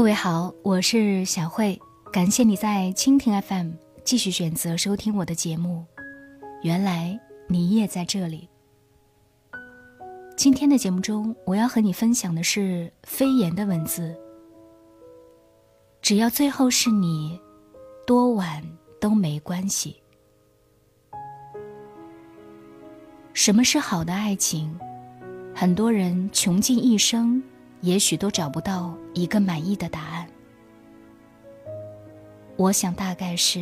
各位好，我是小慧，感谢你在蜻蜓 FM 继续选择收听我的节目。原来你也在这里。今天的节目中，我要和你分享的是飞檐的文字。只要最后是你，多晚都没关系。什么是好的爱情？很多人穷尽一生，也许都找不到一个满意的答案。我想，大概是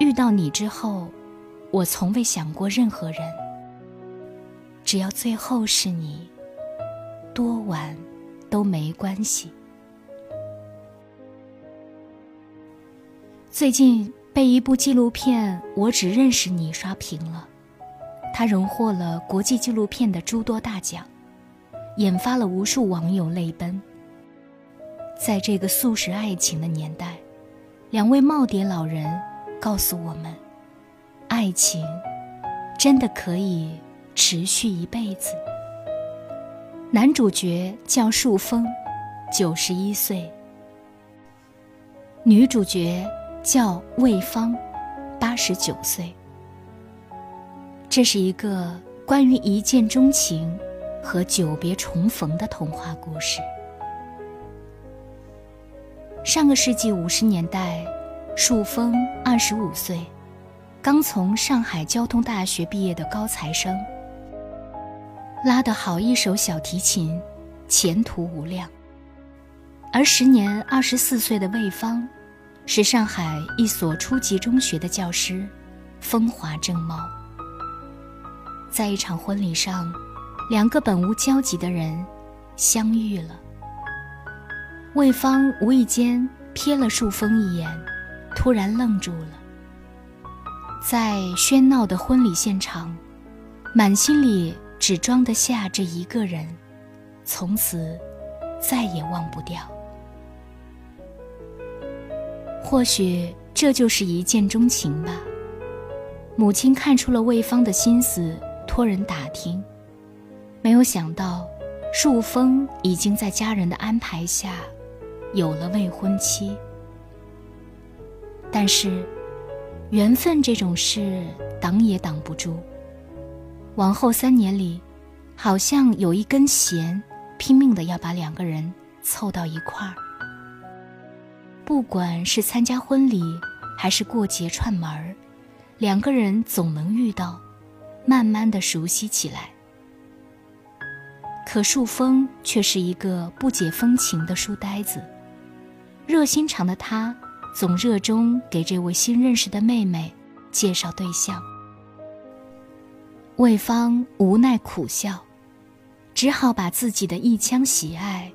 遇到你之后，我从未想过任何人。只要最后是你，多晚都没关系。最近被一部纪录片《我只认识你》刷屏了，它荣获了国际纪录片的诸多大奖，引发了无数网友泪奔。在这个速食爱情的年代，两位耄耋老人告诉我们：爱情真的可以。持续一辈子。男主角叫树峰，九十一岁；女主角叫魏芳，八十九岁。这是一个关于一见钟情和久别重逢的童话故事。上个世纪五十年代，树峰二十五岁，刚从上海交通大学毕业的高材生。拉得好一手小提琴，前途无量。而时年二十四岁的魏芳，是上海一所初级中学的教师，风华正茂。在一场婚礼上，两个本无交集的人相遇了。魏芳无意间瞥了树峰一眼，突然愣住了。在喧闹的婚礼现场，满心里。只装得下这一个人，从此再也忘不掉。或许这就是一见钟情吧。母亲看出了魏芳的心思，托人打听，没有想到树峰已经在家人的安排下有了未婚妻。但是，缘分这种事挡也挡不住。往后三年里，好像有一根弦，拼命的要把两个人凑到一块儿。不管是参加婚礼，还是过节串门儿，两个人总能遇到，慢慢的熟悉起来。可树峰却是一个不解风情的书呆子，热心肠的他，总热衷给这位新认识的妹妹介绍对象。魏芳无奈苦笑，只好把自己的一腔喜爱，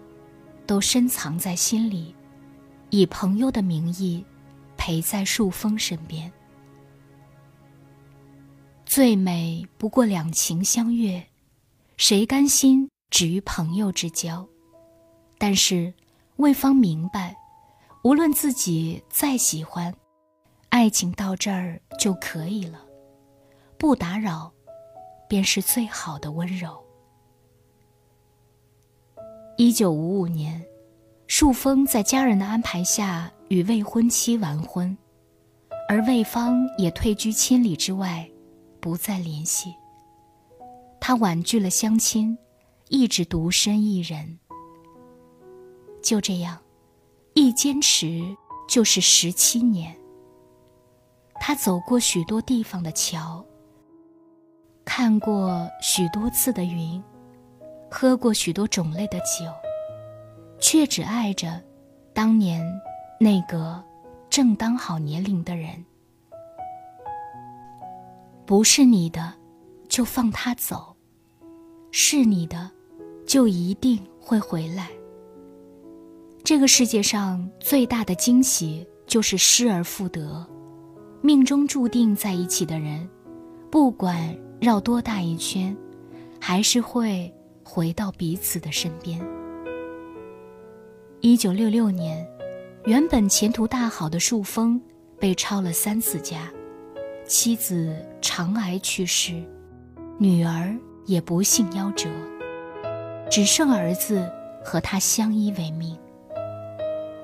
都深藏在心里，以朋友的名义，陪在树峰身边。最美不过两情相悦，谁甘心止于朋友之交？但是魏芳明白，无论自己再喜欢，爱情到这儿就可以了，不打扰。便是最好的温柔。一九五五年，树峰在家人的安排下与未婚妻完婚，而魏芳也退居千里之外，不再联系。他婉拒了相亲，一直独身一人。就这样，一坚持就是十七年。他走过许多地方的桥。看过许多次的云，喝过许多种类的酒，却只爱着当年那个正当好年龄的人。不是你的，就放他走；是你的，就一定会回来。这个世界上最大的惊喜就是失而复得，命中注定在一起的人，不管。绕多大一圈，还是会回到彼此的身边。一九六六年，原本前途大好的树峰被抄了三次家，妻子肠癌去世，女儿也不幸夭折，只剩儿子和他相依为命。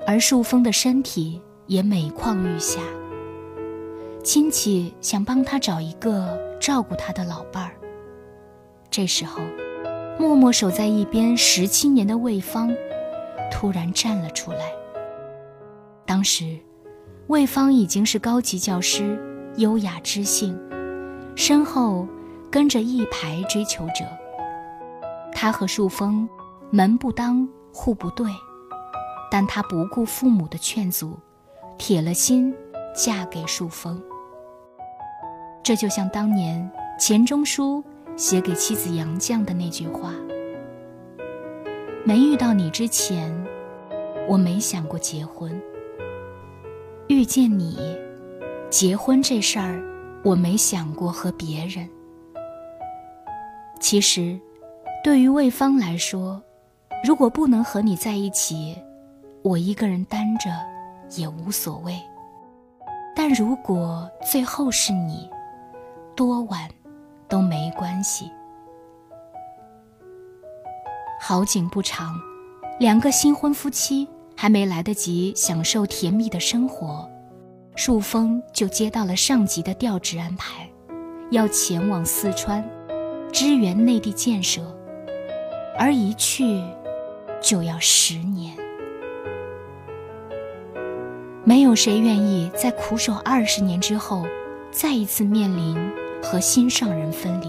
而树峰的身体也每况愈下。亲戚想帮他找一个照顾他的老伴儿。这时候，默默守在一边十七年的魏芳，突然站了出来。当时，魏芳已经是高级教师，优雅知性，身后跟着一排追求者。他和树峰门不当户不对，但他不顾父母的劝阻，铁了心嫁给树峰。这就像当年钱钟书写给妻子杨绛的那句话：“没遇到你之前，我没想过结婚。”遇见你，结婚这事儿，我没想过和别人。其实，对于魏芳来说，如果不能和你在一起，我一个人单着也无所谓。但如果最后是你，多晚都没关系。好景不长，两个新婚夫妻。还没来得及享受甜蜜的生活，树峰就接到了上级的调职安排，要前往四川，支援内地建设，而一去，就要十年。没有谁愿意在苦守二十年之后，再一次面临和心上人分离。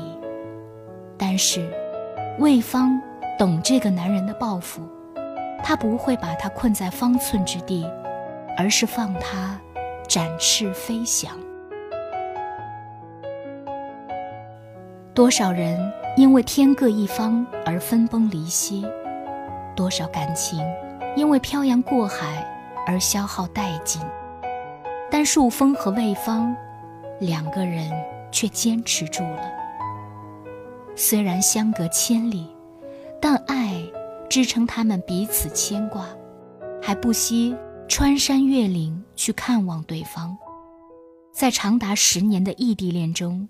但是，魏芳懂这个男人的抱负。他不会把他困在方寸之地，而是放他展翅飞翔。多少人因为天各一方而分崩离析，多少感情因为漂洋过海而消耗殆尽，但树峰和魏芳两个人却坚持住了。虽然相隔千里，但爱。支撑他们彼此牵挂，还不惜穿山越岭去看望对方。在长达十年的异地恋中，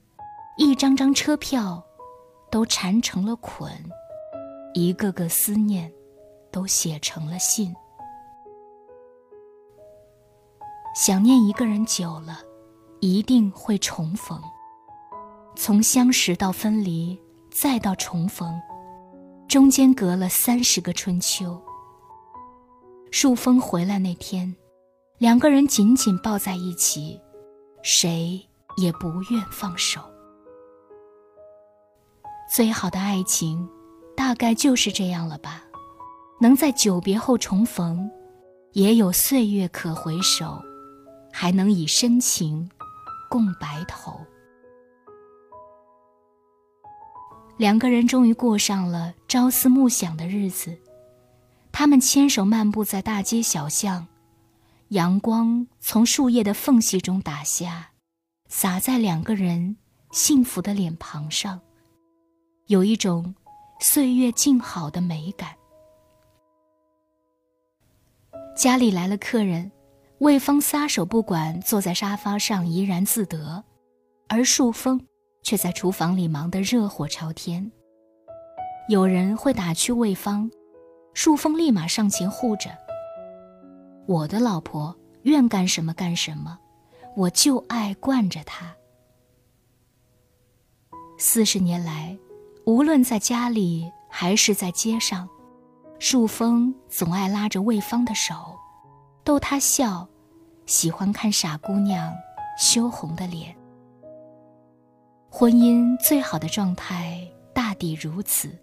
一张张车票都缠成了捆，一个个思念都写成了信。想念一个人久了，一定会重逢。从相识到分离，再到重逢。中间隔了三十个春秋。树峰回来那天，两个人紧紧抱在一起，谁也不愿放手。最好的爱情，大概就是这样了吧？能在久别后重逢，也有岁月可回首，还能以深情共白头。两个人终于过上了朝思暮想的日子，他们牵手漫步在大街小巷，阳光从树叶的缝隙中打下，洒在两个人幸福的脸庞上，有一种岁月静好的美感。家里来了客人，魏芳撒手不管，坐在沙发上怡然自得，而树峰。却在厨房里忙得热火朝天。有人会打趣魏芳，树峰立马上前护着。我的老婆愿干什么干什么，我就爱惯着她。四十年来，无论在家里还是在街上，树峰总爱拉着魏芳的手，逗她笑，喜欢看傻姑娘羞红的脸。婚姻最好的状态大抵如此：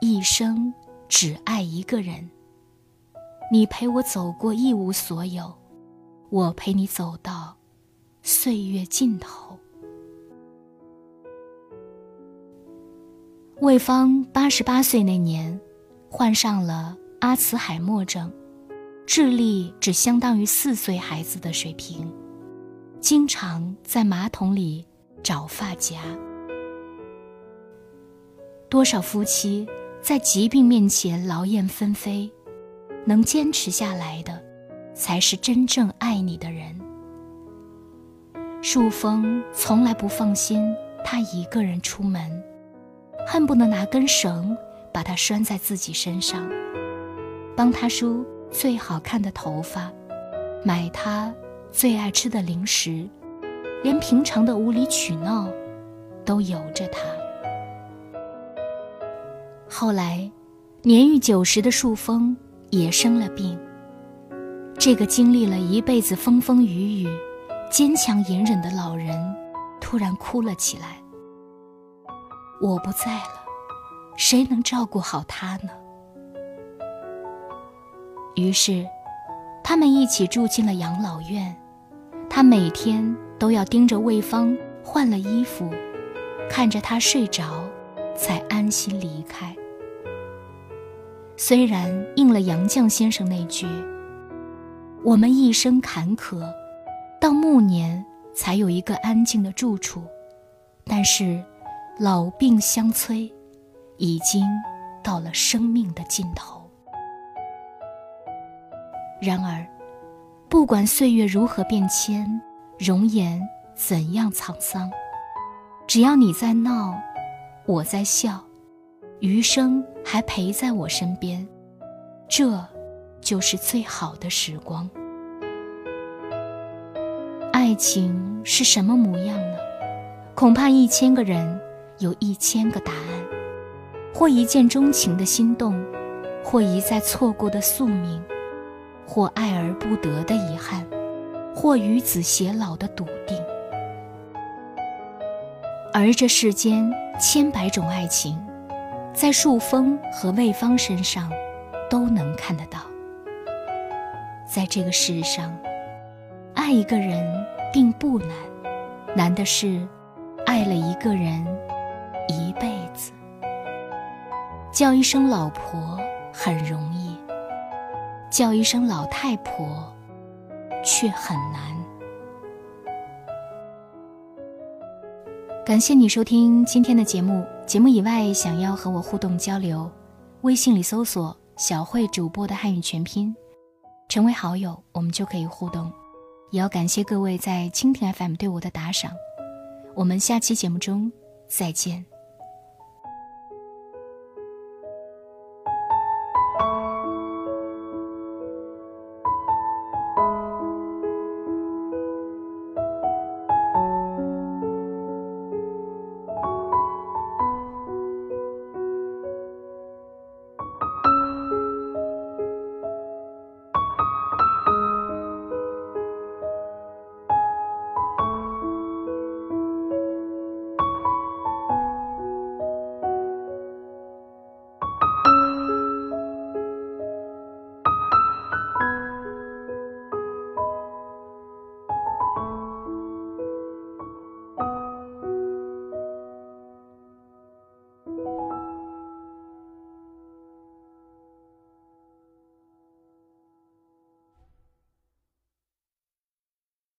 一生只爱一个人。你陪我走过一无所有，我陪你走到岁月尽头。魏芳八十八岁那年，患上了阿茨海默症，智力只相当于四岁孩子的水平，经常在马桶里。找发夹。多少夫妻在疾病面前劳燕分飞，能坚持下来的，才是真正爱你的人。树峰从来不放心他一个人出门，恨不得拿根绳把他拴在自己身上，帮他梳最好看的头发，买他最爱吃的零食，连平常的无理取闹都由着他。后来，年逾九十的树峰也生了病。这个经历了一辈子风风雨雨、坚强隐忍的老人，突然哭了起来。我不在了，谁能照顾好他呢？于是，他们一起住进了养老院。他每天都要盯着魏芳换了衣服，看着她睡着，才安心离开。虽然应了杨绛先生那句：“我们一生坎坷，到暮年才有一个安静的住处。”但是，老病相催，已经到了生命的尽头。然而，不管岁月如何变迁，容颜怎样沧桑，只要你在闹，我在笑，余生还陪在我身边，这，就是最好的时光。爱情是什么模样呢？恐怕一千个人有一千个答案，或一见钟情的心动，或一再错过的宿命。或爱而不得的遗憾，或与子偕老的笃定，而这世间千百种爱情，在树峰和魏芳身上都能看得到。在这个世上，爱一个人并不难，难的是爱了一个人一辈子。叫一声老婆很容易。叫一声老太婆，却很难。感谢你收听今天的节目。节目以外，想要和我互动交流，微信里搜索“小慧主播”的汉语全拼，成为好友，我们就可以互动。也要感谢各位在蜻蜓 FM 对我的打赏。我们下期节目中再见。